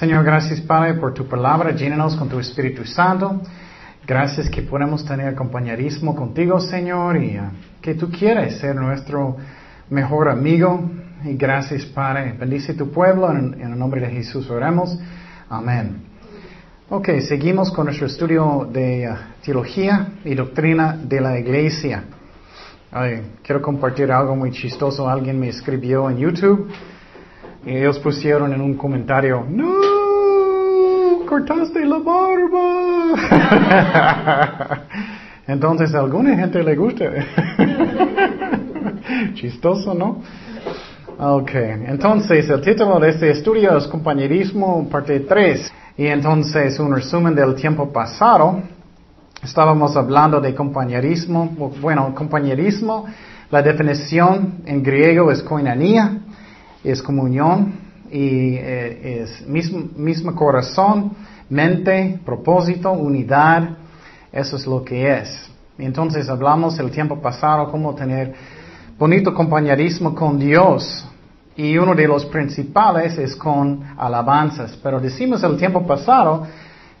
Señor, gracias Padre por tu palabra, llénanos con tu Espíritu Santo. Gracias que podemos tener compañerismo contigo, Señor, y uh, que tú quieres ser nuestro mejor amigo. Y gracias, Padre. Bendice tu pueblo. En, en el nombre de Jesús oramos. Amén. Ok, seguimos con nuestro estudio de uh, teología y doctrina de la iglesia. Quiero compartir algo muy chistoso. Alguien me escribió en YouTube y ellos pusieron en un comentario, no, cortaste la barba. Entonces a alguna gente le gusta. Chistoso, ¿no? Ok, entonces el título de este estudio es Compañerismo, parte 3. Y entonces un resumen del tiempo pasado. Estábamos hablando de compañerismo. Bueno, compañerismo, la definición en griego es koinonia, es comunión y eh, es mismo, mismo corazón, mente, propósito, unidad. Eso es lo que es. Entonces hablamos el tiempo pasado cómo tener bonito compañerismo con Dios. Y uno de los principales es con alabanzas. Pero decimos el tiempo pasado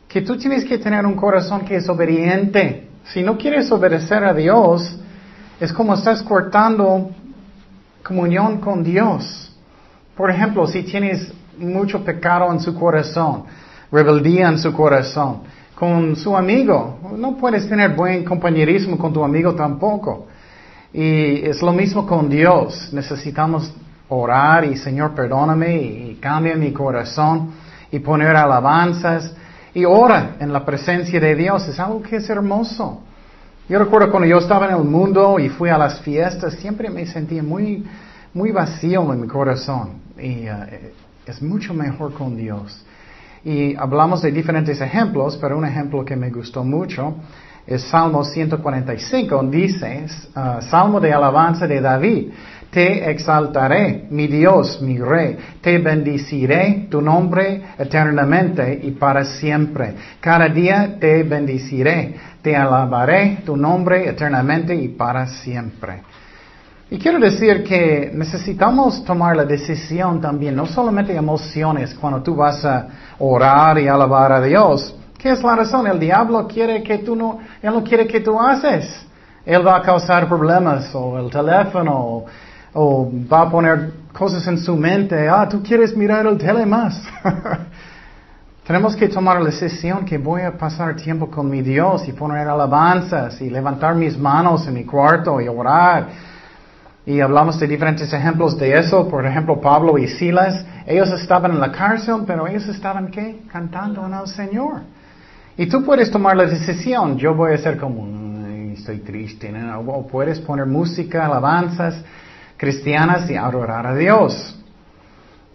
que tú tienes que tener un corazón que es obediente. Si no quieres obedecer a Dios, es como estás cortando comunión con Dios. Por ejemplo, si tienes mucho pecado en su corazón, rebeldía en su corazón, con su amigo, no puedes tener buen compañerismo con tu amigo tampoco. Y es lo mismo con Dios. Necesitamos orar y Señor, perdóname y, cambia mi corazón y poner alabanzas y ora en la presencia de Dios. Es algo que es hermoso. Yo recuerdo cuando yo estaba en el mundo y fui a las fiestas, siempre me sentía muy, muy vacío en mi corazón. Y uh, es mucho mejor con Dios. Y hablamos de diferentes ejemplos, pero un ejemplo que me gustó mucho es Salmo 145, dice, uh, Salmo de alabanza de David, te exaltaré, mi Dios, mi Rey, te bendiciré tu nombre eternamente y para siempre. Cada día te bendiciré, te alabaré tu nombre eternamente y para siempre. Y quiero decir que necesitamos tomar la decisión también, no solamente emociones cuando tú vas a orar y alabar a Dios, ¿Qué es la razón? El diablo quiere que tú no, él no quiere que tú haces. Él va a causar problemas, o el teléfono, o, va a poner cosas en su mente. Ah, tú quieres mirar el tele más. Tenemos que tomar la decisión que voy a pasar tiempo con mi Dios y poner alabanzas y levantar mis manos en mi cuarto y orar. Y hablamos de diferentes ejemplos de eso. Por ejemplo, Pablo y Silas, ellos estaban en la cárcel, pero ellos estaban, ¿qué? Cantando en el Señor. Y tú puedes tomar la decisión, yo voy a ser como, estoy triste, o puedes poner música, alabanzas cristianas y adorar a Dios.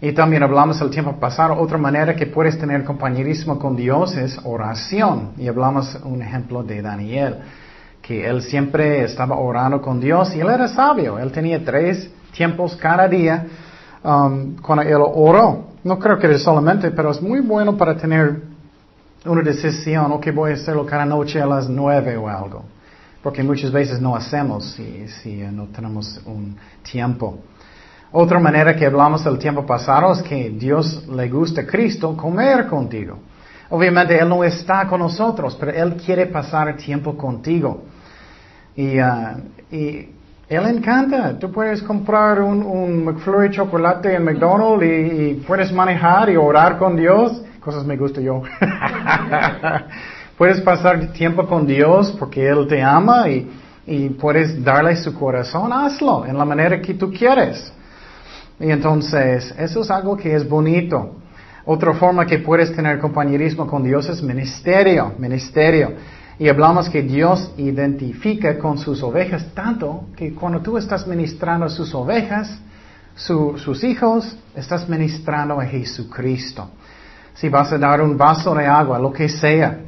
Y también hablamos el tiempo pasado, otra manera que puedes tener compañerismo con Dios es oración. Y hablamos un ejemplo de Daniel, que él siempre estaba orando con Dios y él era sabio. Él tenía tres tiempos cada día um, cuando él oró. No creo que solamente, pero es muy bueno para tener una decisión, ok, voy a hacerlo cada noche a las nueve o algo. Porque muchas veces no hacemos si, no tenemos un tiempo. Otra manera que hablamos del tiempo pasado es que Dios le gusta a Cristo comer contigo. Obviamente Él no está con nosotros, pero Él quiere pasar tiempo contigo. Y, uh, y Él encanta. Tú puedes comprar un, McFlurry chocolate en McDonald's y, y, puedes manejar y orar con Dios cosas me gusta yo. puedes pasar tiempo con Dios porque Él te ama y, y puedes darle su corazón, hazlo en la manera que tú quieres. Y entonces, eso es algo que es bonito. Otra forma que puedes tener compañerismo con Dios es ministerio, ministerio. Y hablamos que Dios identifica con sus ovejas tanto que cuando tú estás ministrando a sus ovejas, sus hijos, estás ministrando a Jesucristo si vas a dar un vaso de agua, lo que sea,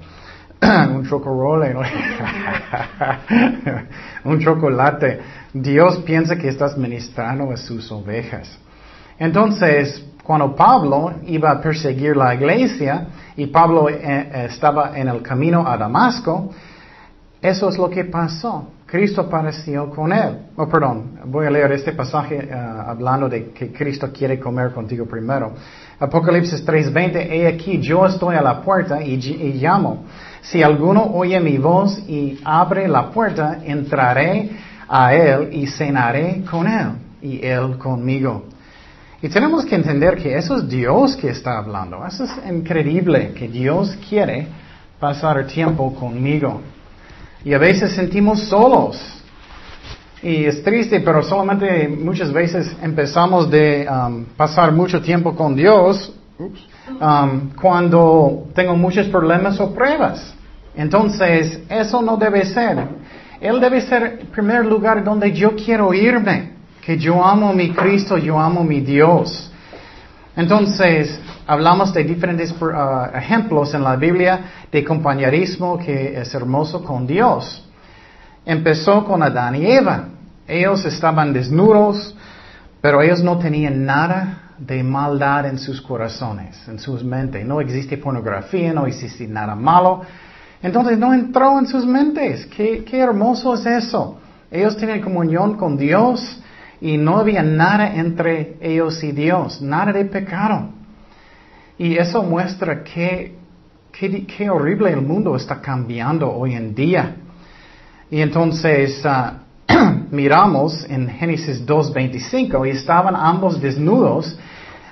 un chocolate, un chocolate, Dios piensa que estás ministrando a sus ovejas. Entonces, cuando Pablo iba a perseguir la iglesia y Pablo eh, estaba en el camino a Damasco, eso es lo que pasó. Cristo apareció con él. Oh, perdón, voy a leer este pasaje uh, hablando de que Cristo quiere comer contigo primero. Apocalipsis 3:20, he aquí, yo estoy a la puerta y, y llamo. Si alguno oye mi voz y abre la puerta, entraré a él y cenaré con él y él conmigo. Y tenemos que entender que eso es Dios que está hablando. Eso es increíble, que Dios quiere pasar tiempo conmigo. Y a veces sentimos solos. Y es triste, pero solamente muchas veces empezamos de um, pasar mucho tiempo con Dios um, cuando tengo muchos problemas o pruebas. Entonces, eso no debe ser. Él debe ser el primer lugar donde yo quiero irme. Que yo amo a mi Cristo, yo amo a mi Dios. Entonces, hablamos de diferentes uh, ejemplos en la Biblia de compañerismo que es hermoso con Dios. Empezó con Adán y Eva. Ellos estaban desnudos, pero ellos no tenían nada de maldad en sus corazones, en sus mentes. No existe pornografía, no existe nada malo. Entonces no entró en sus mentes. Qué, qué hermoso es eso. Ellos tienen comunión con Dios y no había nada entre ellos y Dios, nada de pecado. Y eso muestra que qué, horrible el mundo está cambiando hoy en día. Y entonces ah, miramos en Génesis 2.25 y estaban ambos desnudos,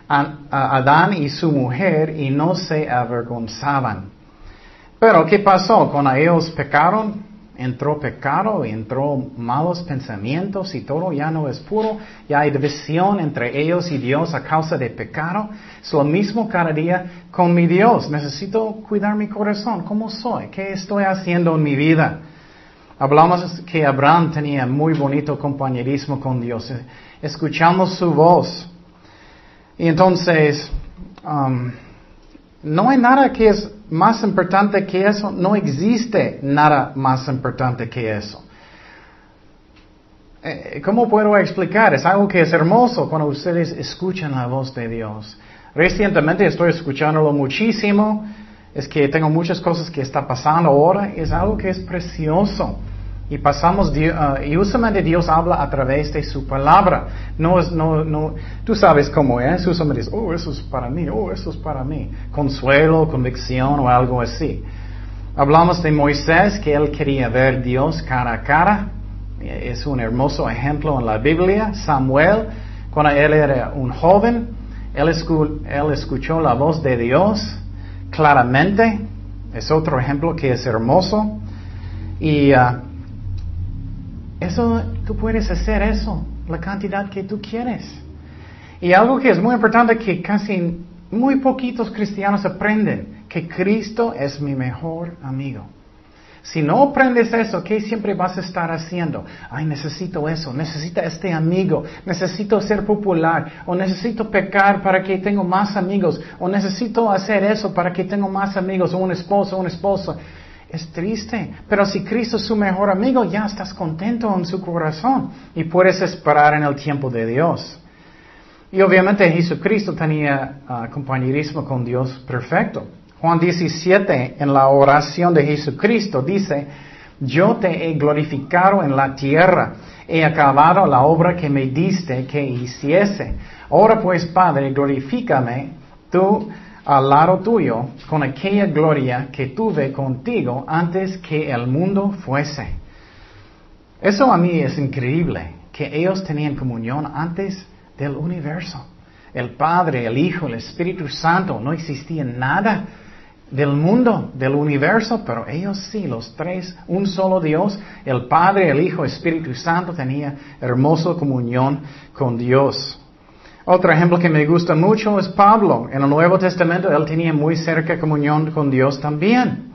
Adán y su mujer, y no se avergonzaban. Pero ¿qué pasó? Cuando ellos pecaron, entró pecado, entró malos pensamientos y todo ya no es puro, ya hay división entre ellos y Dios a causa de pecado. Es lo mismo cada día con mi Dios. Necesito cuidar mi corazón. ¿Cómo soy? ¿Qué estoy haciendo en mi vida? Hablamos que Abraham tenía muy bonito compañerismo con Dios. Escuchamos su voz. Y entonces, um, no hay nada que es más importante que eso, no existe nada más importante que eso. Eh, ¿Cómo puedo explicar? Es algo que es hermoso cuando ustedes escuchan la voz de Dios. Recientemente estoy escuchándolo muchísimo. Es que tengo muchas cosas que está pasando ahora. Es algo que es precioso. Y pasamos, uh, y usualmente Dios habla a través de su palabra. No es, no, no, tú sabes cómo es. Usualmente dice, oh, eso es para mí, oh, eso es para mí. Consuelo, convicción o algo así. Hablamos de Moisés, que él quería ver Dios cara a cara. Es un hermoso ejemplo en la Biblia. Samuel, cuando él era un joven, él, él escuchó la voz de Dios claramente. Es otro ejemplo que es hermoso. Y uh, eso, tú puedes hacer eso, la cantidad que tú quieres. Y algo que es muy importante que casi muy poquitos cristianos aprenden, que Cristo es mi mejor amigo. Si no aprendes eso, ¿qué siempre vas a estar haciendo? Ay, necesito eso, necesito este amigo, necesito ser popular, o necesito pecar para que tenga más amigos, o necesito hacer eso para que tenga más amigos, o un esposo, una esposa. Es triste, pero si Cristo es su mejor amigo, ya estás contento en su corazón y puedes esperar en el tiempo de Dios. Y obviamente Jesucristo tenía ah, compañerismo con Dios perfecto. Juan 17, en la oración de Jesucristo, dice, yo te he glorificado en la tierra, he acabado la obra que me diste que hiciese. Ahora pues, Padre, glorifícame tú al lado tuyo con aquella gloria que tuve contigo antes que el mundo fuese. Eso a mí es increíble, que ellos tenían comunión antes del universo. El Padre, el Hijo, el Espíritu Santo, no existía nada del mundo, del universo, pero ellos sí, los tres, un solo Dios, el Padre, el Hijo, el Espíritu Santo, tenía hermosa comunión con Dios. Otro ejemplo que me gusta mucho es Pablo. En el Nuevo Testamento él tenía muy cerca comunión con Dios también.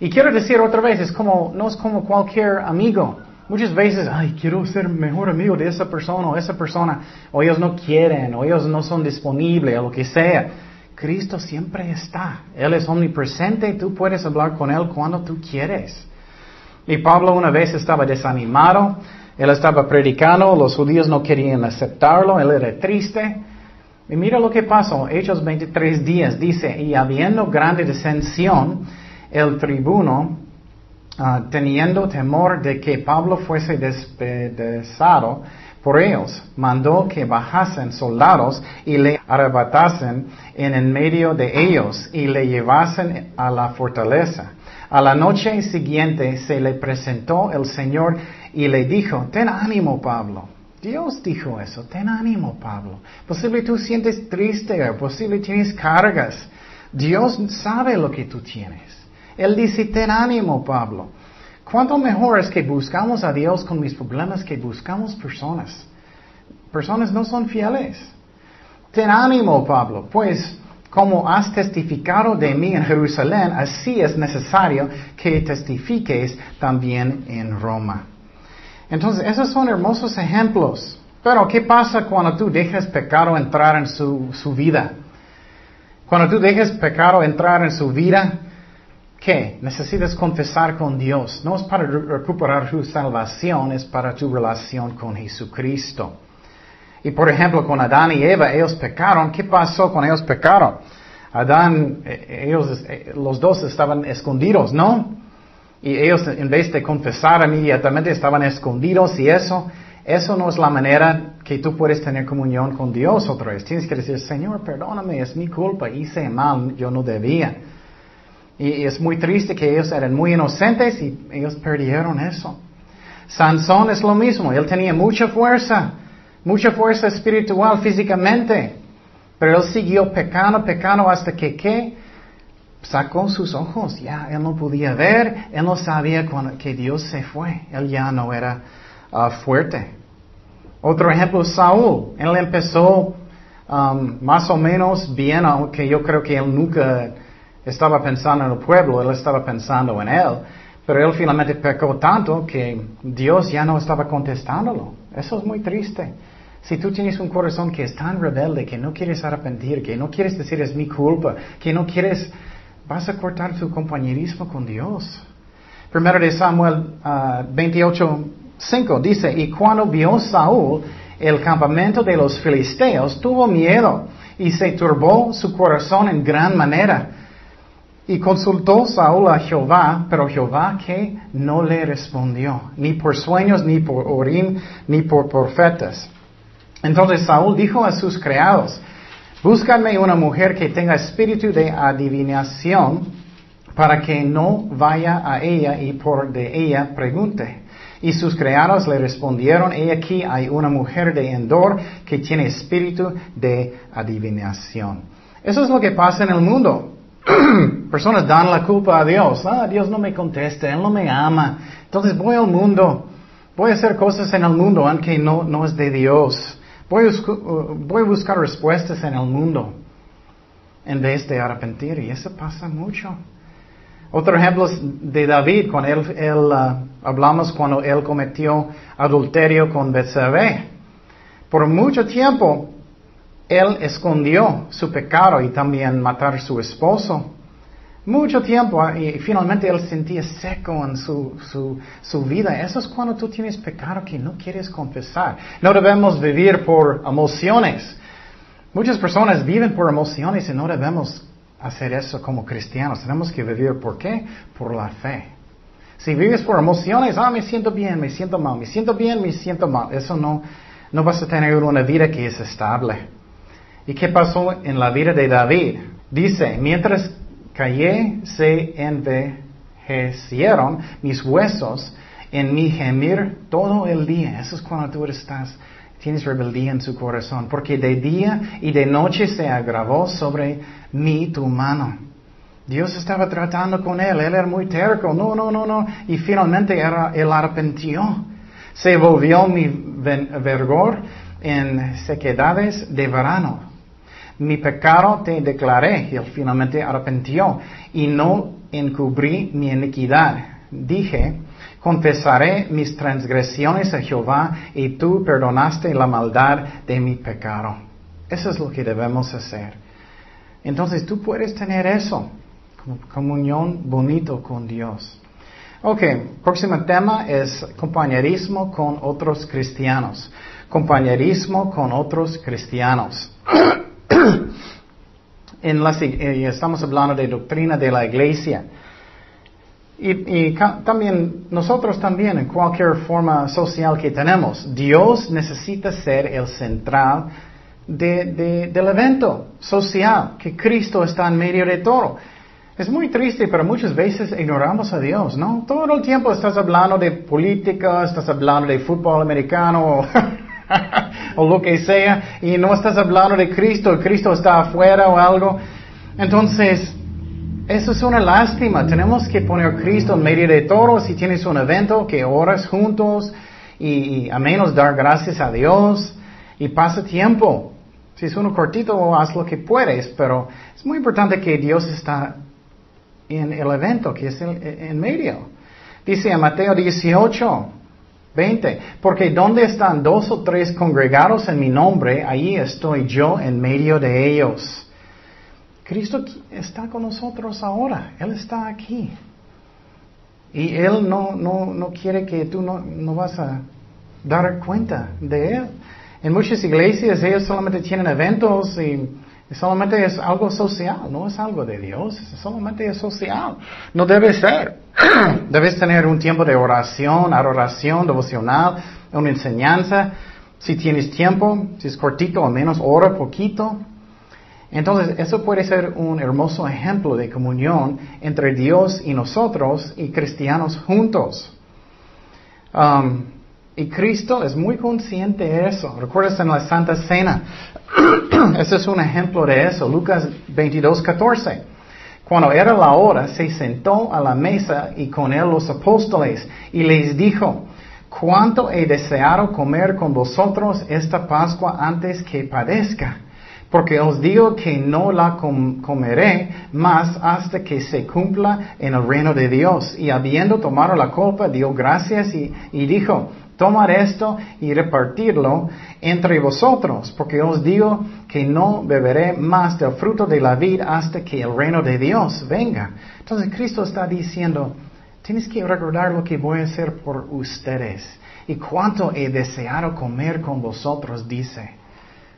Y quiero decir otra vez, es como, no es como cualquier amigo. Muchas veces, ay, quiero ser mejor amigo de esa persona o esa persona, o ellos no quieren, o ellos no son disponibles, o lo que sea. Cristo siempre está. Él es omnipresente tú puedes hablar con Él cuando tú quieres. Y Pablo una vez estaba desanimado él estaba predicando, los judíos no querían aceptarlo, él era triste. Y mira lo que pasó, Hechos 23 días, dice, y habiendo grande disensión, el tribuno ah, teniendo temor de que Pablo fuese despedazado por ellos, mandó que bajasen soldados y le arrebatasen en el medio de ellos y le llevasen a la fortaleza. A la noche siguiente se le presentó el Señor y le dijo, ten ánimo Pablo. Dios dijo eso, ten ánimo Pablo. Posible tú sientes triste, posible tienes cargas. Dios sabe lo que tú tienes. Él dice, ten ánimo Pablo. ¿Cuánto mejor es que buscamos a Dios con mis problemas que buscamos personas? Personas no son fieles. Ten ánimo, Pablo, pues como has testificado de mí en Jerusalén, así es necesario que testifiques también en Roma. Entonces, esos son hermosos ejemplos. Pero, ¿qué pasa cuando tú dejas pecado entrar en su, su vida? Cuando tú dejas pecado entrar en su vida, ¿Qué? Necesitas confesar con Dios. No es para recuperar tu salvación, es para tu relación con Jesucristo. Y por ejemplo, con Adán y Eva, ellos pecaron. ¿Qué pasó con ellos pecaron? Adán, eh, ellos, eh, los dos estaban escondidos, ¿no? Y ellos, en vez de confesar inmediatamente, estaban escondidos y eso, eso no es la manera que tú puedes tener comunión con Dios otra vez. Tienes que decir, Señor, perdóname, es mi culpa, hice mal, yo no debía. Y, es muy triste que ellos eran muy inocentes y ellos perdieron eso. Sansón es lo mismo, él tenía mucha fuerza, mucha fuerza espiritual físicamente, pero él siguió pecando, pecando hasta que ¿qué? Sacó sus ojos, ya él no podía ver, él no sabía que Dios se fue, él ya no era ah, fuerte. Otro ejemplo, Saúl, él empezó um, más o menos bien, aunque yo creo que él nunca estaba pensando en el pueblo, él estaba pensando en él, pero él finalmente pecó tanto que Dios ya no estaba contestándolo. Eso es muy triste. Si tú tienes un corazón que es tan rebelde, que no quieres arrepentir, que no quieres decir es mi culpa, que no quieres, vas a cortar tu compañerismo con Dios. Primero de Samuel 28, ah, 5 dice, y cuando vio Saúl el campamento de los filisteos, tuvo miedo y se turbó su corazón en gran manera. Y consultó Saúl a Jehová, pero Jehová que no le respondió, ni por sueños, ni por orín, ni por profetas. Entonces Saúl dijo a sus criados, búscame una mujer que tenga espíritu de adivinación para que no vaya a ella y por de ella pregunte. Y sus criados le respondieron, he aquí hay una mujer de Endor que tiene espíritu de adivinación. Eso es lo que pasa en el mundo. Personas dan la culpa a Dios. Ah, Dios no me contesta, Él no me ama. Entonces voy al mundo. Voy a hacer cosas en el mundo aunque no, no es de Dios. Voy a, uh, voy a buscar respuestas en el mundo en vez de arrepentir. Y eso pasa mucho. Otro ejemplo es de David, cuando él, él uh, hablamos cuando él cometió adulterio con Betsabé. Por mucho tiempo él escondió su pecado y también matar a su esposo. Mucho tiempo ah, y finalmente él sentía seco en su, su, su, vida. Eso es cuando tú tienes pecado que no quieres confesar. No debemos vivir por emociones. Muchas personas viven por emociones y no debemos hacer eso como cristianos. Tenemos que vivir por qué? Por la fe. Si vives por emociones, ah, me siento bien, me siento mal, me siento bien, me siento mal. Eso no, no vas a tener una vida que es estable. ¿Y qué pasó en la vida de David? Dice, mientras callé se envejecieron mis huesos en mi gemir todo el día. Eso es cuando tú estás, tienes rebeldía en su corazón, porque de día y de noche se agravó sobre mí tu mano. Dios estaba tratando con él, él era muy terco, no, no, no, no, y finalmente era, él arrepintió. Se volvió mi vergor en sequedades de verano mi pecado te declaré, y él finalmente arrepintió, y no encubrí mi iniquidad. Dije, confesaré mis transgresiones a Jehová, y tú perdonaste la maldad de mi pecado. Eso es lo que debemos hacer. Entonces tú puedes tener eso, comunión bonito con Dios. Ok, próximo tema es compañerismo con otros cristianos. Compañerismo con otros cristianos. en la, eh, estamos hablando de doctrina de la iglesia. Y, también nosotros también, en cualquier forma social que tenemos, Dios necesita ser el central del evento social, que Cristo está en medio de todo. Es muy triste, pero muchas veces ignoramos a Dios, ¿no? Todo el tiempo estás hablando de política, estás hablando de fútbol americano o, lo que sea, y no estás hablando de Cristo, Cristo está afuera o algo. Entonces, eso es una lástima. Tenemos que poner a Cristo en medio de todo. Si tienes un evento, que oras juntos y, a menos dar gracias a Dios y pasa tiempo. Si es uno cortito, haz lo que puedes, pero es muy importante que Dios está en el evento, que es en, medio. Dice en Mateo 18, 20, porque donde están dos o tres congregados en mi nombre, ahí estoy yo en medio de ellos. Cristo está con nosotros ahora, Él está aquí. Y Él no, no, no quiere que tú no, no vas a dar cuenta de Él. En muchas iglesias ellos solamente tienen eventos y solamente es algo social, no es algo de Dios, solamente es social. No debe ser. Debes tener un tiempo de oración, adoración, devocional, una enseñanza. Si tienes tiempo, si es cortito, al menos ora poquito. Entonces, eso puede ser un hermoso ejemplo de comunión entre Dios y nosotros y cristianos juntos. Um, y Cristo es muy consciente de eso. Recuerdas en la Santa Cena. ese es un ejemplo de eso. Lucas 22, 14. Cuando era la hora, se sentó a la mesa y con él los apóstoles y les dijo, cuánto he deseado comer con vosotros esta Pascua antes que padezca porque os digo que no la comeré más hasta que se cumpla en el reino de Dios. Y habiendo tomado la copa, dio gracias y, dijo, tomar esto y repartirlo entre vosotros, porque os digo que no beberé más del fruto de la vid hasta que el reino de Dios venga. Entonces Cristo está diciendo, tienes que recordar lo que voy a hacer por ustedes. Y cuánto he deseado comer con vosotros, dice.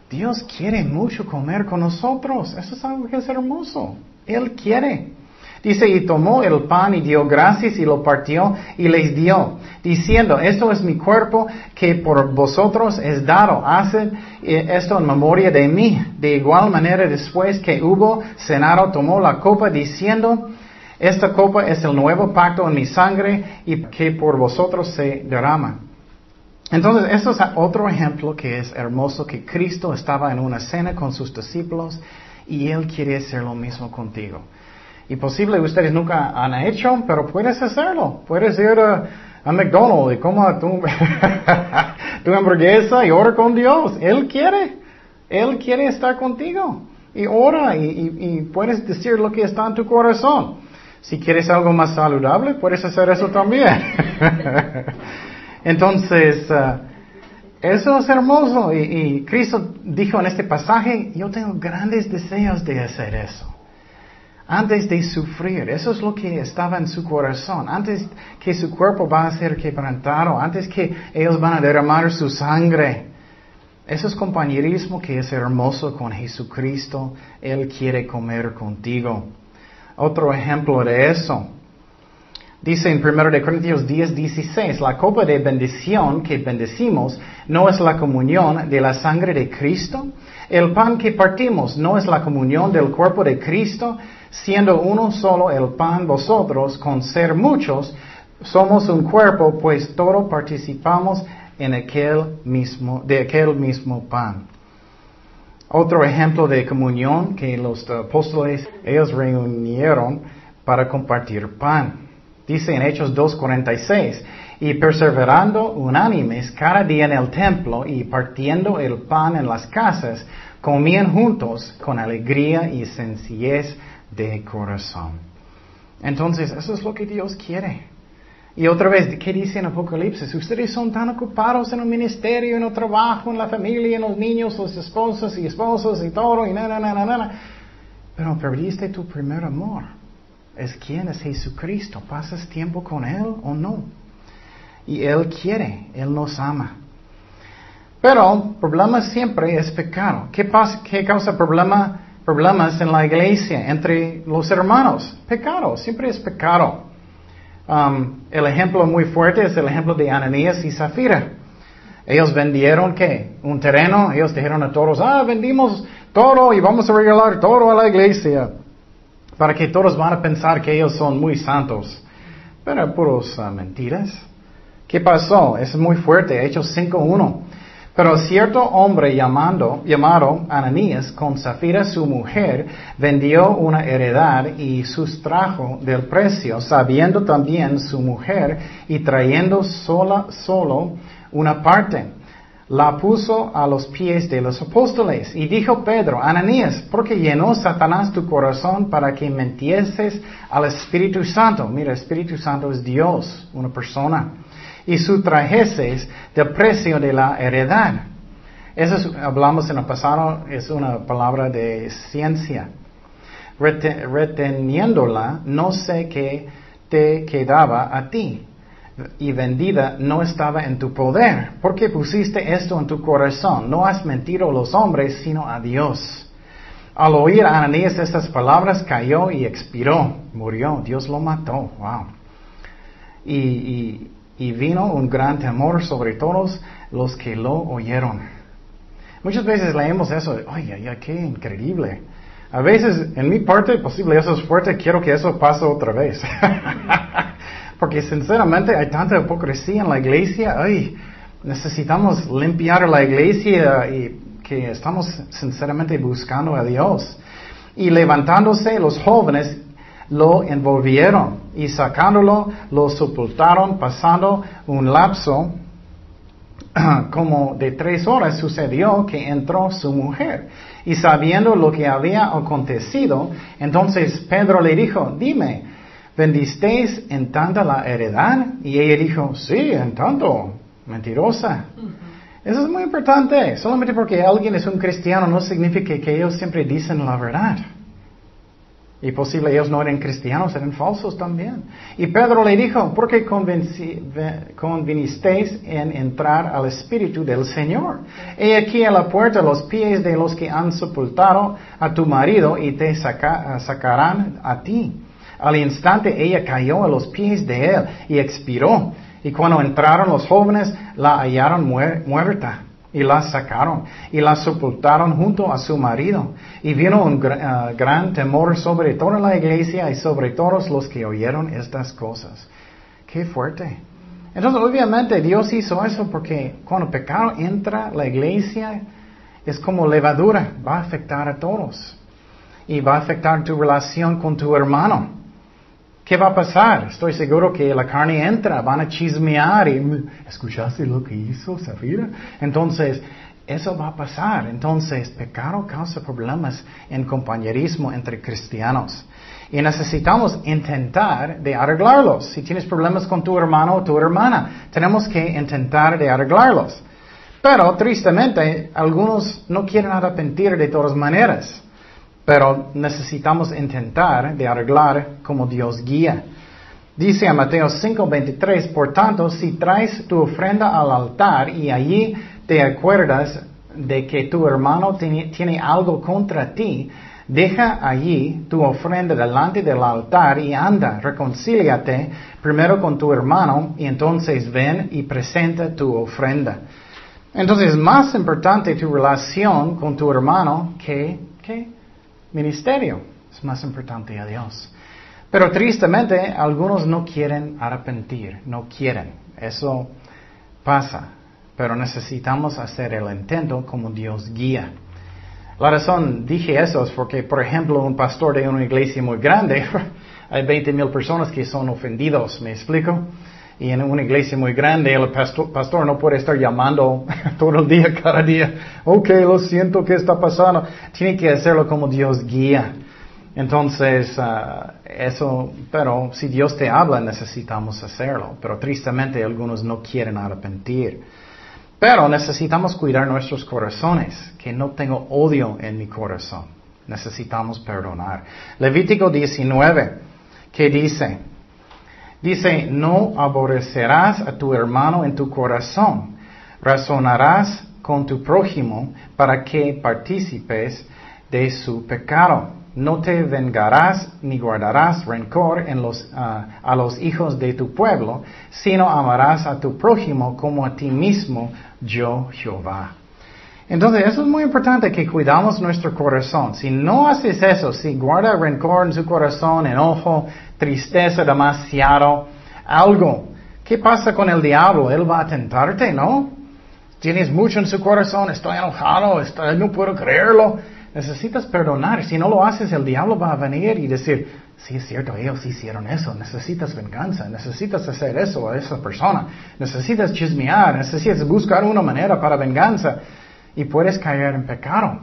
Dios quiere mucho comer con nosotros. Eso es algo que es hermoso. Él quiere. Dice, y tomó el pan y dio gracias y lo partió y les dio, diciendo, esto es mi cuerpo que por vosotros es dado. Haced eh, esto en memoria de mí. De igual manera, después que hubo cenado, tomó la copa diciendo, esta copa es el nuevo pacto en mi sangre y que por vosotros se derrama. Entonces, eso es otro ejemplo que es hermoso, que Cristo estaba en una cena con sus discípulos y Él quiere hacer lo mismo contigo. Y posible ustedes nunca han hecho, pero puedes hacerlo. Puedes ir a, McDonald's y comer tu, tu hamburguesa y ora con Dios. Él quiere. Él quiere estar contigo. Y ora y, y puedes decir lo que está en tu corazón. Si quieres algo más saludable, puedes hacer eso también. Entonces, uh, eso es hermoso. Y, Cristo dijo en este pasaje, yo tengo grandes deseos de hacer eso. Antes de sufrir, eso es lo que estaba en su corazón. Antes que su cuerpo va a ser quebrantado, antes que ellos van a derramar su sangre. Eso es compañerismo que es hermoso con Jesucristo. Él quiere comer contigo. Otro ejemplo de eso. Dice en 1 de Corintios 10, 16, la copa de bendición que bendecimos no es la comunión de la sangre de Cristo. El pan que partimos no es la comunión del cuerpo de Cristo, siendo uno solo el pan vosotros, con ser muchos, somos un cuerpo, pues todos participamos en aquel mismo, de aquel mismo pan. Otro ejemplo de comunión que los apóstoles, ellos reunieron para compartir pan. Dice en Hechos 2.46, y perseverando unánimes cada día en el templo y partiendo el pan en las casas, comían juntos con alegría y sencillez de corazón. Entonces, eso es lo que Dios quiere. Y otra vez, ¿qué dice en Apocalipsis? Ustedes son tan ocupados en el ministerio, en el trabajo, en la familia, en los niños, los esposos y esposos y todo, y nada, nada, nada. Pero perdiste tu primer amor es quién es Jesucristo. ¿Pasas tiempo con Él o no? Y Él quiere, Él nos ama. Pero el problema siempre es pecado. ¿Qué, pasa, qué causa problema, problemas en la iglesia entre los hermanos? Pecado, siempre es pecado. Um, el ejemplo muy fuerte es el ejemplo de Ananías y Zafira. Ellos vendieron qué? Un terreno. Ellos dijeron a todos, ah, vendimos todo y vamos a regalar todo a la iglesia. Para que todos van a pensar que ellos son muy santos. Pero puros uh, mentiras. ¿Qué pasó? Es muy fuerte. Hechos 5.1. Pero cierto hombre llamando, llamado Ananías, con Zafira su mujer, vendió una heredad y sustrajo del precio, sabiendo también su mujer y trayendo sola, solo una parte. La puso a los pies de los apóstoles y dijo Pedro, Ananías, porque llenó Satanás tu corazón para que mentieses al Espíritu Santo. Mira, Espíritu Santo es Dios, una persona y sustrajeses del precio de la heredad. Eso hablamos en el pasado, es una palabra de ciencia. reteniéndola, no sé qué te quedaba a ti y vendida no estaba en tu poder, porque pusiste esto en tu corazón. No has mentido a los hombres, sino a Dios. Al oír a Ananías estas palabras, cayó y expiró, murió, Dios lo mató. Wow. y, y vino un gran temor sobre todos los que lo oyeron. Muchas veces leemos eso, ay, ay, qué increíble. A veces, en mi parte, posible eso es fuerte, quiero que eso pase otra vez. Porque sinceramente hay tanta hipocresía en la iglesia, ay, necesitamos limpiar la iglesia y que estamos sinceramente buscando a Dios. Y levantándose los jóvenes lo envolvieron y sacándolo lo sepultaron pasando un lapso como de tres horas sucedió que entró su mujer. Y sabiendo lo que había acontecido, entonces Pedro le dijo, dime, ¿vendisteis en tanta la heredad? Y ella dijo, sí, en tanto, mentirosa. Eso es muy importante. Solamente porque alguien es un cristiano no significa que ellos siempre dicen la verdad. Y posible ellos no eran cristianos, eran falsos también. Y Pedro le dijo, ¿por qué convinisteis en entrar al Espíritu del Señor? He aquí a la puerta los pies de los que han sepultado a tu marido y te sacarán a ti. Al instante ella cayó a los pies de él y expiró. Y cuando entraron los jóvenes, la hallaron muerta y la sacaron y la sepultaron junto a su marido. Y vino un uh, gran temor sobre toda la iglesia y sobre todos los que oyeron estas cosas. Qué fuerte. Entonces, obviamente, Dios hizo eso porque cuando pecado entra la iglesia, es como levadura, va a afectar a todos. Y va a afectar tu relación con tu hermano. ¿Qué va a pasar? Estoy seguro que la carne entra, van a chismear y ¿escuchaste lo que hizo Zafira? Entonces, eso va a pasar. Entonces, pecado causa problemas en compañerismo entre cristianos. Y necesitamos intentar de arreglarlos. Si tienes problemas con tu hermano o tu hermana, tenemos que intentar de arreglarlos. Pero, tristemente, algunos no quieren arrepentir de todas maneras. Pero necesitamos intentar de arreglar como Dios guía. Dice a Mateo 5:23, por tanto, si traes tu ofrenda al altar y allí te acuerdas de que tu hermano tiene, algo contra ti, deja allí tu ofrenda delante del altar y anda, reconcíliate primero con tu hermano y entonces ven y presenta tu ofrenda. Entonces es más importante tu relación con tu hermano que, que ministerio. Es más importante a Dios. Pero tristemente, algunos no quieren arrepentir, no quieren. Eso pasa. Pero necesitamos hacer el intento como Dios guía. La razón dije eso es porque, por ejemplo, un pastor de una iglesia muy grande, hay 20 mil personas que son ofendidos, ¿me explico? Y en una iglesia muy grande, el pastor, no puede estar llamando todo el día, cada día. Ok, lo siento, ¿qué está pasando? Tiene que hacerlo como Dios guía. Entonces, ah, eso, pero si Dios te habla, necesitamos hacerlo. Pero tristemente algunos no quieren arrepentir. Pero necesitamos cuidar nuestros corazones, que no tengo odio en mi corazón. Necesitamos perdonar. Levítico 19, ¿qué dice? Dice, no aborrecerás a tu hermano en tu corazón, razonarás con tu prójimo para que participes de su pecado. no te vengarás ni guardarás rencor en los, ah, a los hijos de tu pueblo, sino amarás a tu prójimo como a ti mismo, yo Jehová. Entonces, eso es muy importante que cuidamos nuestro corazón. Si no haces eso, si guarda rencor en su corazón, enojo, tristeza demasiado, algo, ¿qué pasa con el diablo? Él va a tentarte, ¿no? Tienes mucho en su corazón, estoy enojado, no puedo creerlo. Necesitas perdonar. Si no lo haces, el diablo va a venir y decir, sí es cierto, ellos hicieron eso. Necesitas venganza. Necesitas hacer eso a esa persona. Necesitas chismear. Necesitas buscar una manera para venganza. Y puedes caer en pecado.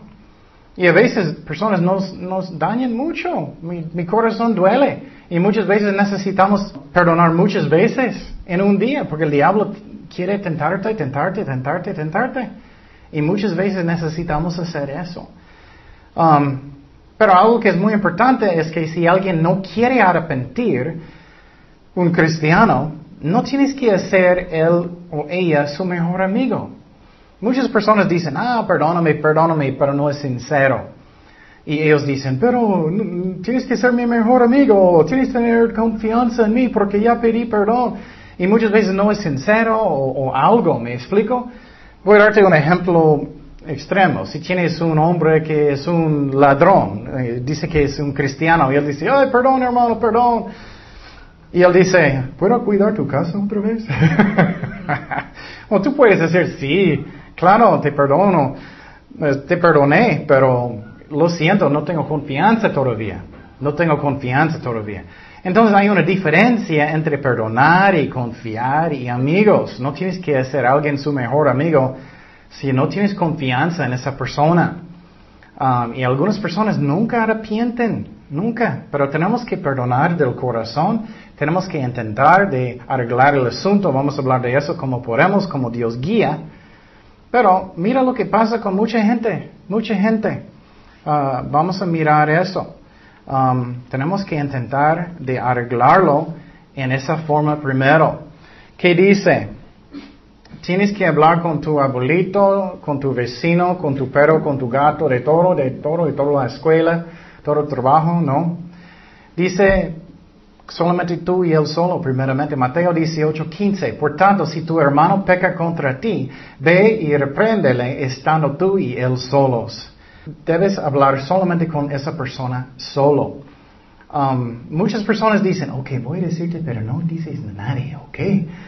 Y a veces personas nos, nos dañan mucho. Mi, mi corazón duele. Y muchas veces necesitamos perdonar muchas veces en un día. Porque el diablo quiere tentarte, tentarte, tentarte, tentarte. Y muchas veces necesitamos hacer eso. Um, pero algo que es muy importante es que si alguien no quiere arrepentir, un cristiano, no tienes que hacer él o ella su mejor amigo. Muchas personas dicen, ah, perdóname, perdóname, pero no es sincero. Y ellos dicen, pero tienes que ser mi mejor amigo, tienes que tener confianza en mí porque ya pedí perdón. Y muchas veces no es sincero o, algo, ¿me explico? Voy a darte un ejemplo extremo. Si tienes un hombre que es un ladrón, eh, dice que es un cristiano, y él dice, ay, perdón hermano, perdón. Y él dice, ¿puedo cuidar tu casa otra vez? o tú puedes decir, sí, claro, te perdono, eh, te perdoné, pero lo siento, no tengo confianza todavía. No tengo confianza todavía. Entonces hay una diferencia entre perdonar y confiar y amigos. No tienes que a alguien su mejor amigo si no tienes confianza en esa persona. Um, y algunas personas nunca arrepienten, nunca, pero tenemos que perdonar del corazón, tenemos que intentar de arreglar el asunto, vamos a hablar de eso como podemos, como Dios guía. Pero mira lo que pasa con mucha gente, mucha gente. Uh, vamos a mirar eso. Um, tenemos que intentar de arreglarlo en esa forma primero. ¿Qué dice? Tienes que hablar con tu abuelito, con tu vecino, con tu perro, con tu gato, de todo, de todo, de toda la escuela, todo el trabajo, ¿no? Dice, solamente tú y él solo, primeramente. Mateo 18, 15. Por tanto, si tu hermano peca contra ti, ve y repréndele estando tú y él solos. Debes hablar solamente con esa persona solo. Um, muchas personas dicen, ok, voy a decirte, pero no dices a nadie, ok.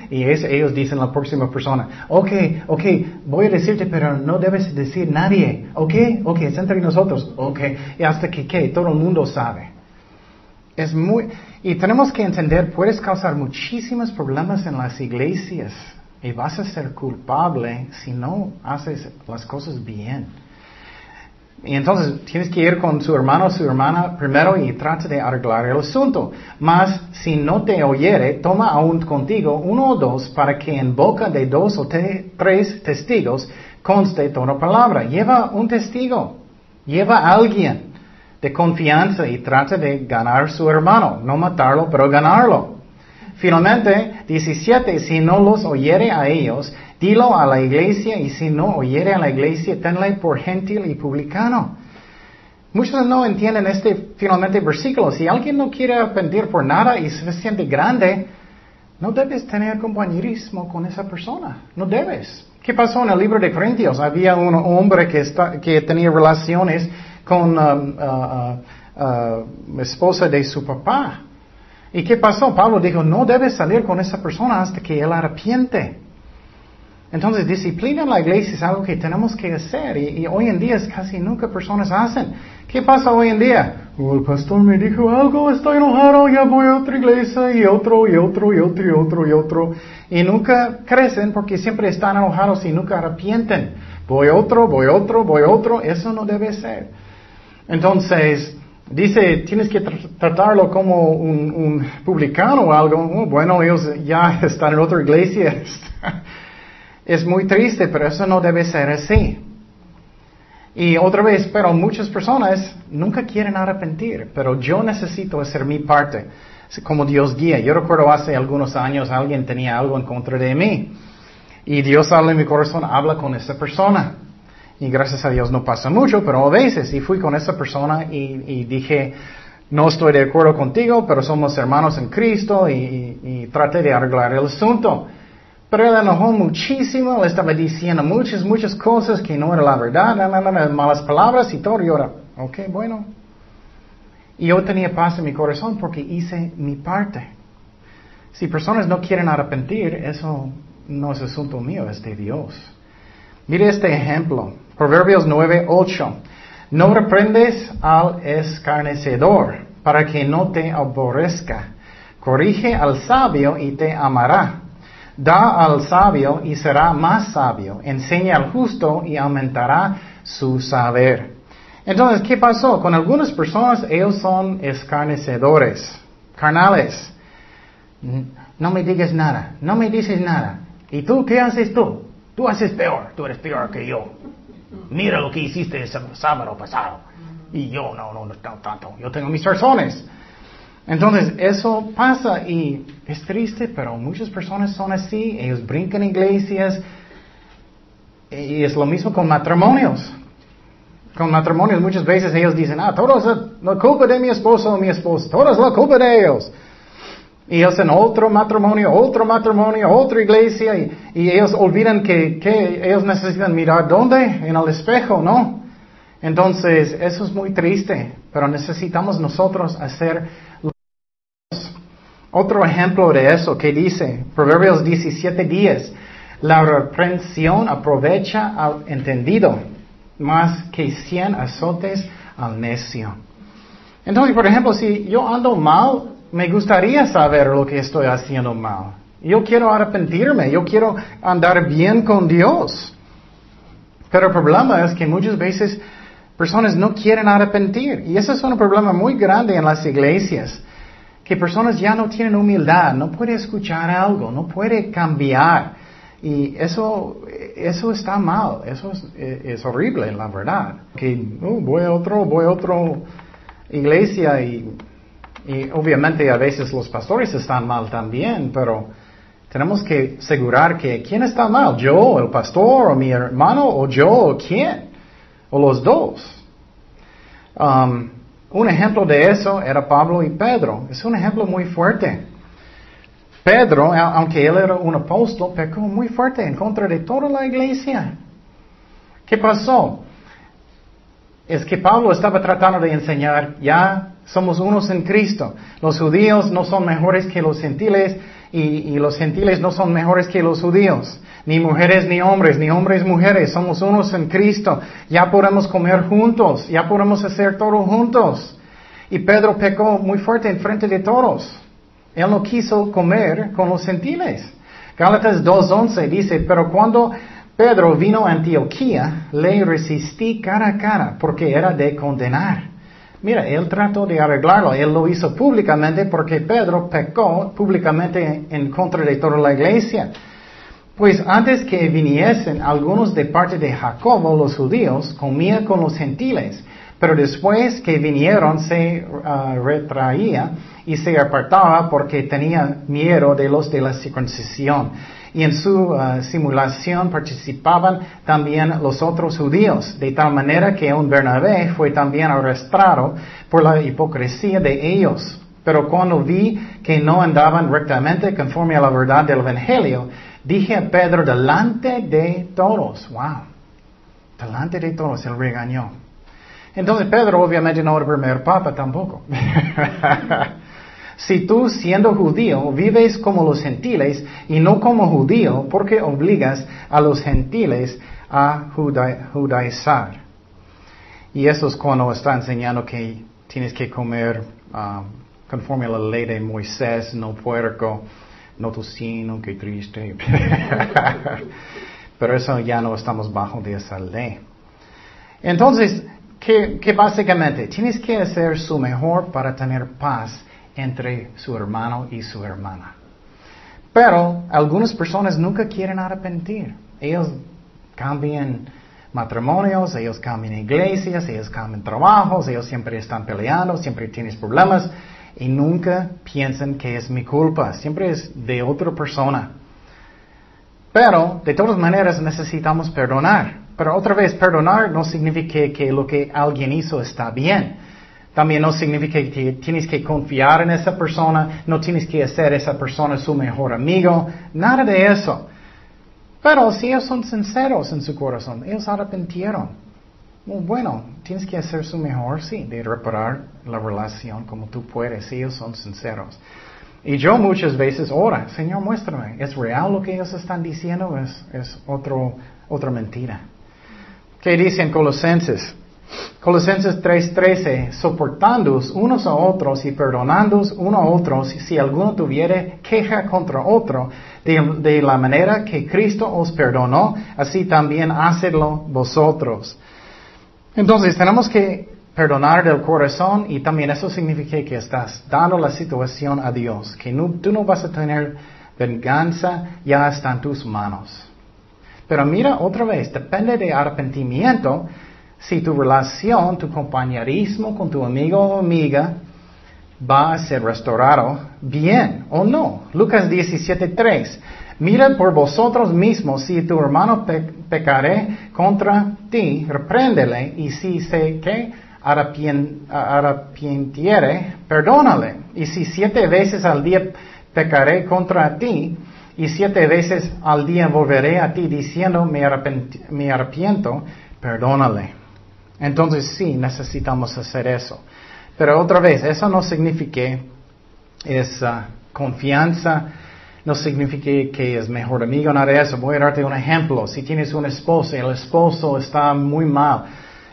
Y ellos dicen a la próxima persona, ok, ok, voy a decirte, pero no debes decir nadie, ok, ok, es entre nosotros, ok. Y hasta que, ¿qué? Todo el mundo sabe. Es muy, y tenemos que entender, puedes causar muchísimos problemas en las iglesias y vas a ser culpable si no haces las cosas bien. Y entonces tienes que ir con su hermano o su hermana primero y trate de arreglar el asunto. Mas si no te oyere, toma aún contigo uno o dos para que en boca de dos o tres testigos conste toda palabra. Lleva un testigo, lleva a alguien de confianza y trate de ganar su hermano. No matarlo, pero ganarlo. Finalmente, 17, si no los oyere a ellos, Dilo a la iglesia y si no oyere a la iglesia, tenle por gentil y publicano. Muchos no entienden este finalmente versículo. Si alguien no quiere aprender por nada y se siente grande, no debes tener compañerismo con esa persona. No debes. ¿Qué pasó en el libro de Corintios? Había un hombre que, que tenía relaciones con la uh, uh, uh, esposa de su papá. ¿Y qué pasó? Pablo dijo, no debes salir con esa persona hasta que él arrepiente. Entonces, disciplina en la iglesia es algo que tenemos que hacer y, hoy en día casi nunca personas hacen. ¿Qué pasa hoy en día? Oh, el pastor me dijo algo, estoy enojado, ya voy a otra iglesia y otro y otro y otro y otro y otro. Y nunca crecen porque siempre están enojados y nunca arrepienten. Voy otro, voy otro, voy otro. Eso no debe ser. Entonces, dice, tienes que tratarlo como un, un publicano o algo. Oh, bueno, ellos ya están en otra iglesia. Es muy triste, pero eso no debe ser así. Y otra vez, pero muchas personas nunca quieren arrepentir, pero yo necesito hacer mi parte, como Dios guía. Yo recuerdo hace algunos años alguien tenía algo en contra de mí. Y Dios habla en mi corazón, habla con esa persona. Y gracias a Dios no pasa mucho, pero a veces, y fui con esa persona y, dije, no estoy de acuerdo contigo, pero somos hermanos en Cristo y, traté de arreglar el asunto. Pero él enojó muchísimo, le estaba diciendo muchas, muchas cosas que no era la verdad, malas palabras y todo. Y ahora, ok, bueno. Y yo tenía paz en mi corazón porque hice mi parte. Si personas no quieren arrepentir, eso no es asunto mío, es de Dios. Mire este ejemplo. Proverbios 9, 8. No reprendes al escarnecedor para que no te aborrezca. Corrige al sabio y te amará. Da al sabio y será más sabio. Enseña al justo y aumentará su saber. Entonces, ¿qué pasó? Con algunas personas ellos son escarnecedores, carnales. No me digas nada, no me dices nada. ¿Y tú qué haces tú? Tú haces peor, tú eres peor que yo. Mira lo que hiciste el sábado pasado. Y yo no, no, no tanto. Yo tengo mis razones. Entonces, eso pasa y es triste, pero muchas personas son así. Ellos brincan iglesias. Y es lo mismo con matrimonios. Con matrimonios muchas veces ellos dicen, ah, todo es la culpa de mi esposo o mi esposa. Todo es la culpa de ellos. Y hacen otro matrimonio, otro matrimonio, otra iglesia, y, ellos olvidan que, ellos necesitan mirar dónde, en el espejo, ¿no? Entonces, eso es muy triste, pero necesitamos nosotros hacer otro ejemplo de eso que dice, Proverbios 17 días, la reprensión aprovecha al entendido, más que cien azotes al necio. Entonces, por ejemplo, si yo ando mal, me gustaría saber lo que estoy haciendo mal. Yo quiero arrepentirme, yo quiero andar bien con Dios. Pero el problema es que muchas veces personas no quieren arrepentir. Y ese es un problema muy grande en las iglesias. Que personas ya no tienen humildad, no puede escuchar algo, no puede cambiar. Y eso, eso está mal, eso es, horrible, la verdad. Que oh, voy a otro, voy a otra iglesia y y obviamente a veces los pastores están mal también, pero tenemos que asegurar que quién está mal, yo, el pastor, o mi hermano, o yo, o quién, o los dos. Um, un ejemplo de eso era Pablo y Pedro. Es un ejemplo muy fuerte. Pedro, aunque él era un apóstol, pecó muy fuerte en contra de toda la iglesia. ¿Qué pasó? Es que Pablo estaba tratando de enseñar, ya somos unos en Cristo. Los judíos no son mejores que los gentiles y, los gentiles no son mejores que los judíos. Ni mujeres ni hombres, ni hombres mujeres. Somos unos en Cristo. Ya podemos comer juntos. Ya podemos hacer todo juntos. Y Pedro pecó muy fuerte en frente de todos. Él no quiso comer con los gentiles. Gálatas 2.11 dice, pero cuando Pedro vino a Antioquía, le resistí cara a cara porque era de condenar. Mira, él trató de arreglarlo, él lo hizo públicamente porque Pedro pecó públicamente en contra de toda la iglesia. Pues antes que viniesen algunos de parte de Jacobo, los judíos, comían con los gentiles, pero después que vinieron se uh, retraía y se apartaba porque tenía miedo de los de la circuncisión y en su uh, simulación participaban también los otros judíos, de tal manera que un Bernabé fue también arrestado por la hipocresía de ellos. Pero cuando vi que no andaban rectamente conforme a la verdad del Evangelio, dije a Pedro delante de todos, wow, delante de todos, él regañó. Entonces Pedro obviamente no era primer papa tampoco. Si tú, siendo judío, vives como los gentiles y no como judío, ¿por qué obligas a los gentiles a judaizar? Y eso es cuando está enseñando que tienes que comer ah, conforme a la ley de Moisés, no puerco, no tocino, qué triste. Pero eso ya no estamos bajo de esa ley. Entonces, ¿qué, ¿qué, básicamente? Tienes que hacer su mejor para tener paz entre su hermano y su hermana. Pero algunas personas nunca quieren arrepentir. Ellos cambian matrimonios, ellos cambian iglesias, ellos cambian trabajos, ellos siempre están peleando, siempre tienen problemas y nunca piensan que es mi culpa, siempre es de otra persona. Pero de todas maneras necesitamos perdonar. Pero otra vez, perdonar no significa que lo que alguien hizo está bien. También no significa que tienes que confiar en esa persona, no tienes que hacer esa persona su mejor amigo, nada de eso. Pero si ellos son sinceros en su corazón, ellos arrepintieron. Bueno, tienes que hacer su mejor, sí, de reparar la relación como tú puedes, si ellos son sinceros. Y yo muchas veces ora, Señor, muéstrame, ¿es real lo que ellos están diciendo? ¿Es, es otra mentira? ¿Qué dicen Colosenses? Colosenses 3:13, soportándoos unos a otros y perdonándoos unos a otros si alguno tuviere queja contra otro, de, la manera que Cristo os perdonó, así también hacedlo vosotros. Entonces tenemos que perdonar del corazón y también eso significa que estás dando la situación a Dios, que tú no vas a tener venganza, ya está en tus manos. Pero mira otra vez, depende de arrepentimiento, si tu relación, tu compañerismo con tu amigo o amiga va a ser restaurado bien o no. Lucas 17:3. Mira por vosotros mismos si tu hermano pecare contra ti, repréndele y si se que arrepintiere, perdónale. Y si siete veces al día pecaré contra ti y siete veces al día volveré a ti diciendo me, arrepiento, perdónale. Entonces sí, necesitamos hacer eso. Pero otra vez, eso no significa esa confianza, no significa que es mejor amigo, nada de eso. Voy a darte un ejemplo. Si tienes un esposo y el esposo está muy mal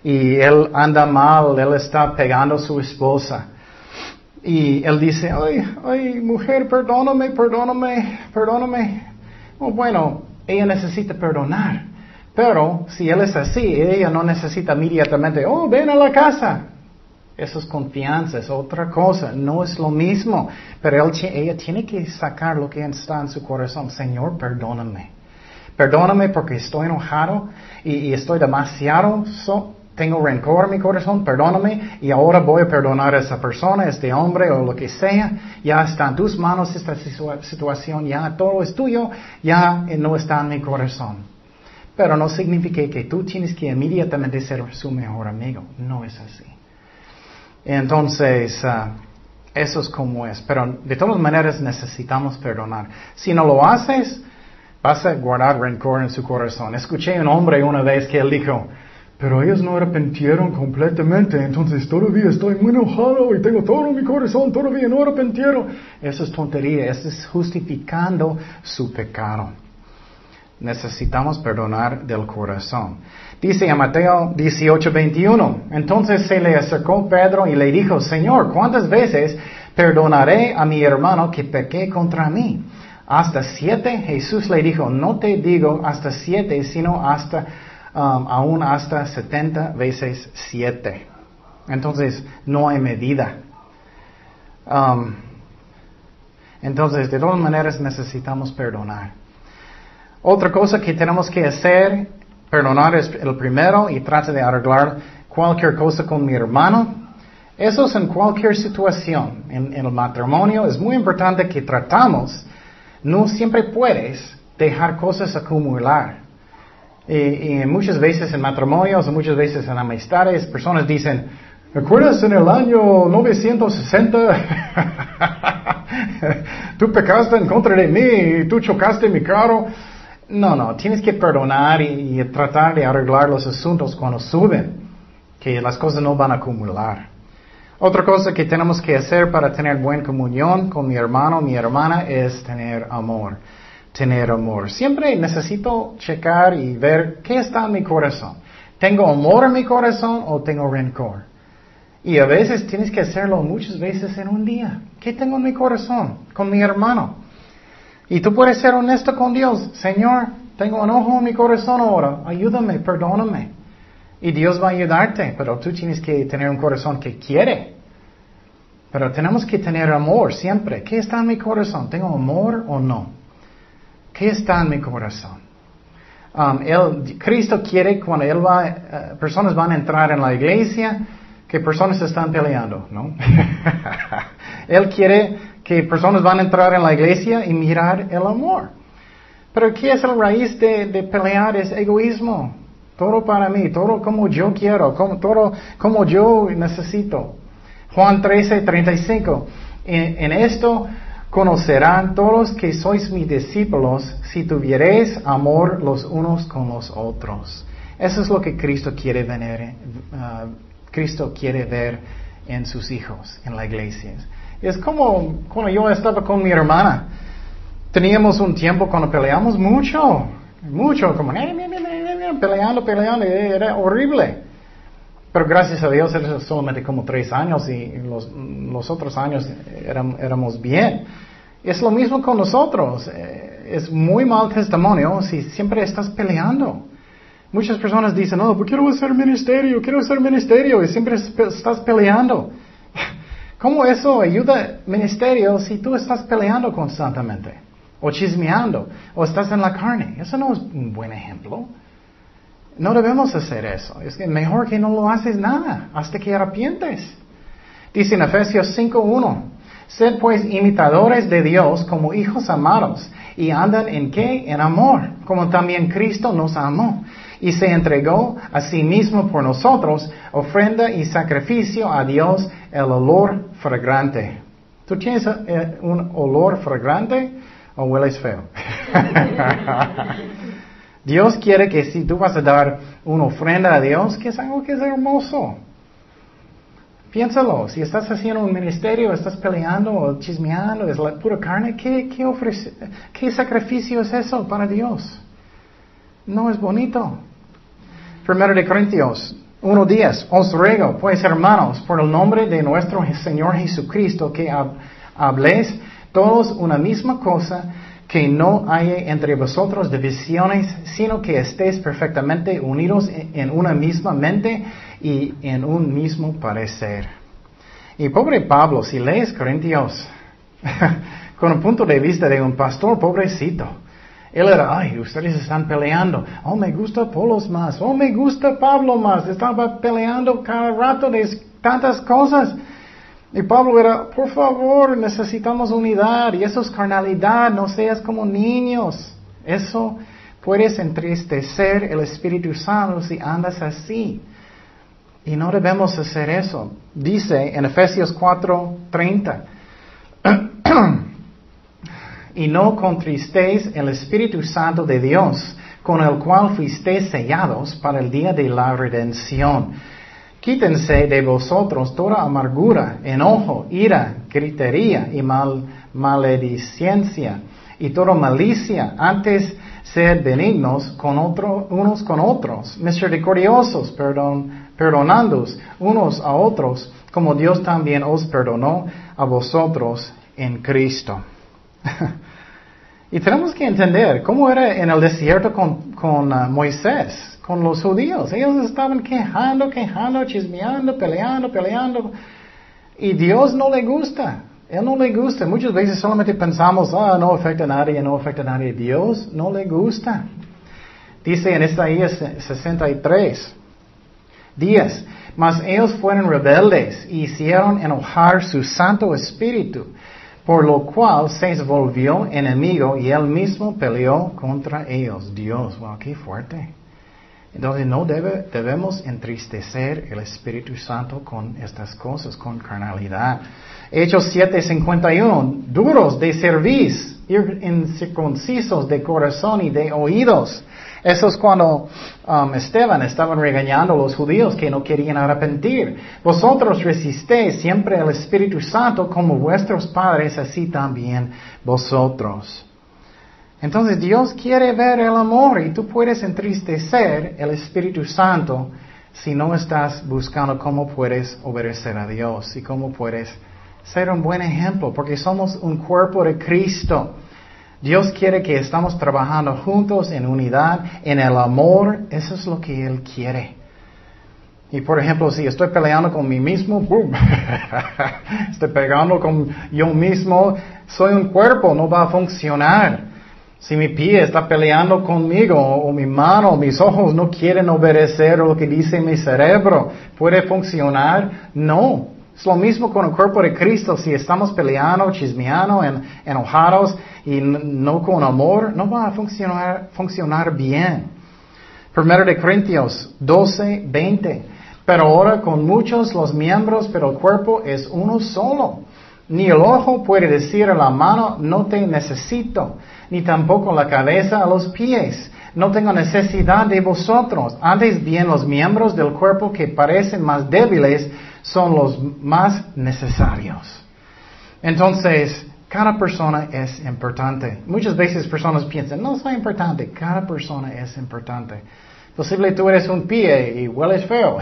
y él anda mal, él está pegando a su esposa. Y él dice, ay, ay, mujer, perdóname, perdóname, perdóname. Oh, bueno, ella necesita perdonar. Pero si él es así, ella no necesita inmediatamente, oh, ven a la casa. Eso es confianza, es otra cosa, no es lo mismo. Pero ella tiene que sacar lo que está en su corazón. Señor, perdóname. Perdóname porque estoy enojado y, estoy demasiado, tengo rencor en mi corazón, perdóname y ahora voy a perdonar a esa persona, este hombre o lo que sea. Ya está en tus manos esta situación, ya todo es tuyo, ya no está en mi corazón. Pero no significa que tú tienes que inmediatamente ser su mejor amigo. No es así. Entonces, ah, eso es como es. Pero de todas maneras necesitamos perdonar. Si no lo haces, vas a guardar rencor en su corazón. Escuché a un hombre una vez que él dijo, pero ellos no arrepintieron completamente, entonces todavía estoy muy enojado y tengo todo mi corazón, todavía no arrepintieron. Eso es tontería, eso es justificando su pecado necesitamos perdonar del corazón. Dice en Mateo 18, 21, entonces se le acercó Pedro y le dijo, Señor, ¿cuántas veces perdonaré a mi hermano que pequé contra mí? ¿Hasta siete? Jesús le dijo, no te digo hasta siete, sino hasta, um, aún hasta setenta veces siete. Entonces, no hay medida. Um, entonces, de todas maneras necesitamos perdonar. Otra cosa que tenemos que hacer, perdonar es el primero y trata de arreglar cualquier cosa con mi hermano. Eso es en cualquier situación. En, el matrimonio es muy importante que tratamos. No siempre puedes dejar cosas acumular. Y, muchas veces en matrimonios, muchas veces en amistades, personas dicen, ¿recuerdas en el año 960? tú pecaste en contra de mí tú chocaste mi carro. No, no, tienes que perdonar y, tratar de arreglar los asuntos cuando suben, que las cosas no van a acumular. Otra cosa que tenemos que hacer para tener buena comunión con mi hermano, mi hermana, es tener amor. Tener amor. Siempre necesito checar y ver qué está en mi corazón. ¿Tengo amor en mi corazón o tengo rencor? Y a veces tienes que hacerlo muchas veces en un día. ¿Qué tengo en mi corazón con mi hermano? Y tú puedes ser honesto con Dios. Señor, tengo enojo en mi corazón ahora. Ayúdame, perdóname. Y Dios va a ayudarte, pero tú tienes que tener un corazón que quiere. Pero tenemos que tener amor siempre. ¿Qué está en mi corazón? ¿Tengo amor o no? ¿Qué está en mi corazón? Um, Cristo quiere cuando él va, eh, personas van a entrar en la iglesia, que personas están peleando, ¿no? él quiere que personas van a entrar en la iglesia y mirar el amor. Pero ¿qué es la raíz de, pelear? Es egoísmo. Todo para mí, todo como yo quiero, como, todo como yo necesito. Juan 13, 35. En, esto conocerán todos que sois mis discípulos si tuviereis amor los unos con los otros. Eso es lo que Cristo quiere ver, uh, Cristo quiere ver en sus hijos, en la iglesia. Es como cuando yo estaba con mi hermana. Teníamos un tiempo cuando peleamos mucho, mucho, como peleando, peleando, era horrible. Pero gracias a Dios era solamente como tres años y los, otros años éramos bien. Es lo mismo con nosotros. Eh, es muy mal testimonio si siempre estás peleando. Muchas personas dicen, no, pues quiero hacer ministerio, quiero hacer ministerio y siempre estás peleando. ¿Cómo eso ayuda ministerio si tú estás peleando constantemente? O chismeando, o estás en la carne. Eso no es un buen ejemplo. No debemos hacer eso. Es que mejor que no lo haces nada hasta que arrepientes. Dice en Efesios 5.1, sed pues imitadores de Dios como hijos amados y andan en qué? En amor, como también Cristo nos amó y se entregó a sí mismo por nosotros, ofrenda y sacrificio a Dios, el olor fragrante. ¿Tú tienes eh, un olor fragrante o hueles feo? Dios quiere que si tú vas a dar una ofrenda a Dios, que es algo que es hermoso. Piénsalo, si estás haciendo un ministerio, estás peleando o chismeando, es la pura carne, ¿qué, qué, ¿qué sacrificio es eso para Dios? No es bonito. Primero de Corintios 1.10, os ruego, pues hermanos, por el nombre de nuestro Señor Jesucristo, que habléis todos una misma cosa, que no haya entre vosotros divisiones, sino que estéis perfectamente unidos en una misma mente y en un mismo parecer. Y pobre Pablo, si lees Corintios con un punto de vista de un pastor, pobrecito. Él era, ay, ustedes están peleando. Oh, me gusta Polos más. Oh, me gusta Pablo más. Estaba peleando cada rato de tantas cosas. Y Pablo era, por favor, necesitamos unidad y eso es carnalidad, no seas como niños. Eso puedes entristecer el Espíritu Santo si andas así. Y no debemos hacer eso. Dice en Efesios 4:30, y no contristéis el Espíritu Santo de Dios, con el cual fuisteis sellados para el día de la redención. Quítense de vosotros toda amargura, enojo, ira, gritería y mal, maledicencia y toda malicia. Antes sed benignos con otro, unos con otros, misericordiosos, perdón, unos a otros, como Dios también os perdonó a vosotros en Cristo. y tenemos que entender cómo era en el desierto con, con uh, Moisés con los judíos. Ellos estaban quejando, quejando, chismeando, peleando, peleando. Y Dios no le gusta. Él no le gusta. Muchas veces solamente pensamos, ah, no afecta a nadie, no afecta a nadie. Dios no le gusta. Dice en Isaías 63, 10, mas ellos fueron rebeldes y hicieron enojar su Santo Espíritu, por lo cual se volvió enemigo y él mismo peleó contra ellos. Dios, wow, qué fuerte. Entonces no debe, debemos entristecer el Espíritu Santo con estas cosas, con carnalidad. Hechos 7:51, duros de servicio, incircuncisos de corazón y de oídos. Eso es cuando um, Esteban estaban regañando a los judíos que no querían arrepentir. Vosotros resistéis siempre al Espíritu Santo como vuestros padres, así también vosotros. Entonces Dios quiere ver el amor y tú puedes entristecer el Espíritu Santo si no estás buscando cómo puedes obedecer a Dios y cómo puedes ser un buen ejemplo, porque somos un cuerpo de Cristo. Dios quiere que estamos trabajando juntos en unidad, en el amor, eso es lo que Él quiere. Y por ejemplo, si estoy peleando con mí mismo, ¡boom! estoy pegando con yo mismo, soy un cuerpo, no va a funcionar. Si mi pie está peleando conmigo o mi mano o mis ojos no quieren obedecer lo que dice mi cerebro, ¿puede funcionar? No. Es lo mismo con el cuerpo de Cristo. Si estamos peleando, chismeando, enojados y no con amor, no va a funcionar, bien. Primero de Corintios 12, 20. Pero ahora con muchos los miembros, pero el cuerpo es uno solo. Ni el ojo puede decir a la mano, no te necesito, ni tampoco la cabeza a los pies. No tengo necesidad de vosotros. Antes bien los miembros del cuerpo que parecen más débiles son los más necesarios. Entonces, cada persona es importante. Muchas veces personas piensan, no soy importante. Cada persona es importante. Posible tú eres un pie y hueles feo,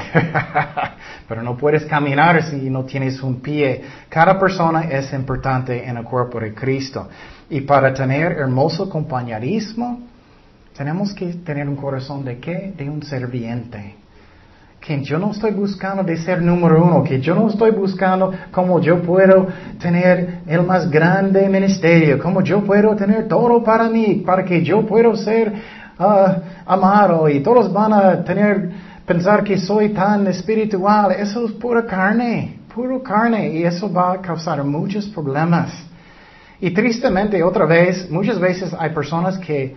pero no puedes caminar si no tienes un pie. Cada persona es importante en el cuerpo de Cristo. Y para tener hermoso compañerismo, tenemos que tener un corazón de qué? De un serviente. Que yo no estoy buscando de ser número uno, que yo no estoy buscando cómo yo puedo tener el más grande ministerio, cómo yo puedo tener todo para mí, para que yo pueda ser uh, amado y todos van a tener, pensar que soy tan espiritual. Eso es pura carne, puro carne y eso va a causar muchos problemas. Y tristemente, otra vez, muchas veces hay personas que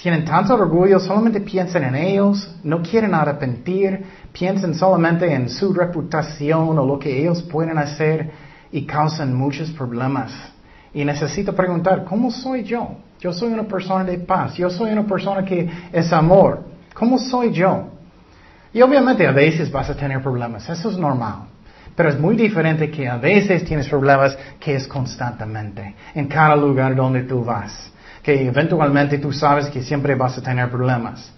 tienen tanto orgullo, solamente piensan en ellos, no quieren arrepentir, piensan solamente en su reputación o lo que ellos pueden hacer y causan muchos problemas. Y necesito preguntar, ¿cómo soy yo? Yo soy una persona de paz, yo soy una persona que es amor. ¿Cómo soy yo? Y obviamente a veces vas a tener problemas, eso es normal. Pero es muy diferente que a veces tienes problemas que es constantemente, en cada lugar donde tú vas que eventualmente tú sabes que siempre vas a tener problemas.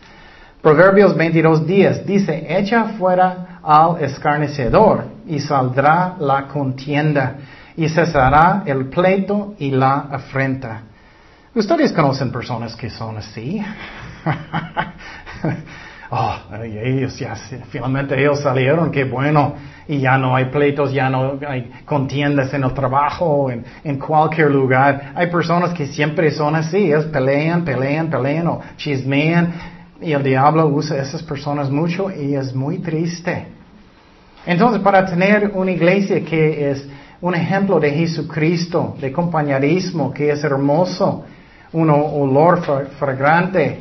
Proverbios 22 días dice, echa fuera al escarnecedor y saldrá la contienda y cesará el pleito y la afrenta. Ustedes conocen personas que son así. oh, ellos ya, finalmente ellos salieron, qué bueno, y ya no hay pleitos, ya no hay contiendas en el trabajo, en, en cualquier lugar. Hay personas que siempre son así, ellos pelean, pelean, pelean o chismean, y el diablo usa a esas personas mucho y es muy triste. Entonces, para tener una iglesia que es un ejemplo de Jesucristo, de compañerismo, que es hermoso, un olor fragrante,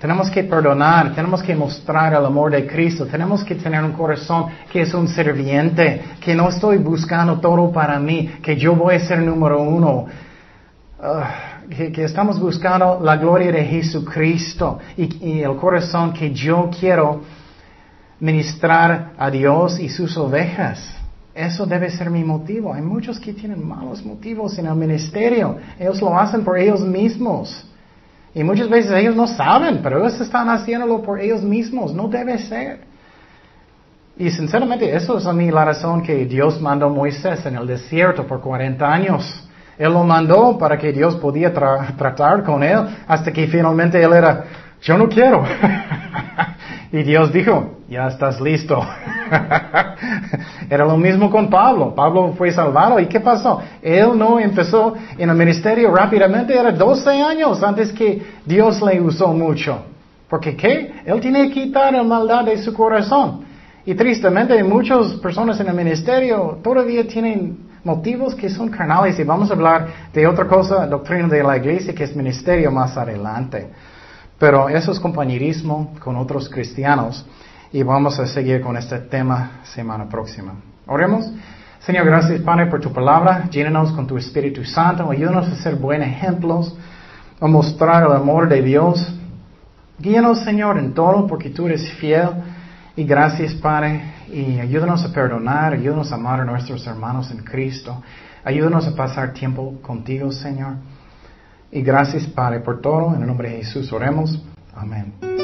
tenemos que perdonar, tenemos que mostrar el amor de Cristo, tenemos que tener un corazón que es un serviente, que no estoy buscando todo para mí, que yo voy a ser número uno. Ah, que, estamos buscando la gloria de Jesucristo y, y el corazón que yo quiero ministrar a Dios y sus ovejas. Eso debe ser mi motivo. Hay muchos que tienen malos motivos en el ministerio. Ellos lo hacen por ellos mismos. Y muchas veces ellos no saben, pero ellos están haciéndolo por ellos mismos. No debe ser. Y sinceramente, eso es a mí la razón que Dios mandó a Moisés en el desierto por 40 años. Él lo mandó para que Dios podía tratar con él hasta que finalmente él era, yo no quiero. y Dios dijo, ya estás listo. Era lo mismo con Pablo. Pablo fue salvado. ¿Y qué pasó? Él no empezó en el ministerio rápidamente. Era 12 años antes que Dios le usó mucho. Porque ¿qué? Él tiene que quitar la maldad de su corazón. Y tristemente muchas personas en el ministerio todavía tienen motivos que son carnales. Y vamos a hablar de otra cosa, doctrina de la iglesia, que es ministerio más adelante. Pero eso es compañerismo con otros cristianos y vamos a seguir con este tema semana próxima. Oremos. Señor, gracias Padre por tu palabra. Llénanos con tu Espíritu Santo. Ayúdanos a ser buenos ejemplos, a mostrar el amor de Dios. Guíanos, Señor, en todo porque tú eres fiel. Y gracias, Padre. Y ayúdanos a perdonar, ayúdanos a amar a nuestros hermanos en Cristo. Ayúdanos a pasar tiempo contigo, Señor. Y gracias, Padre, por todo. En el nombre de Jesús oremos. Amén.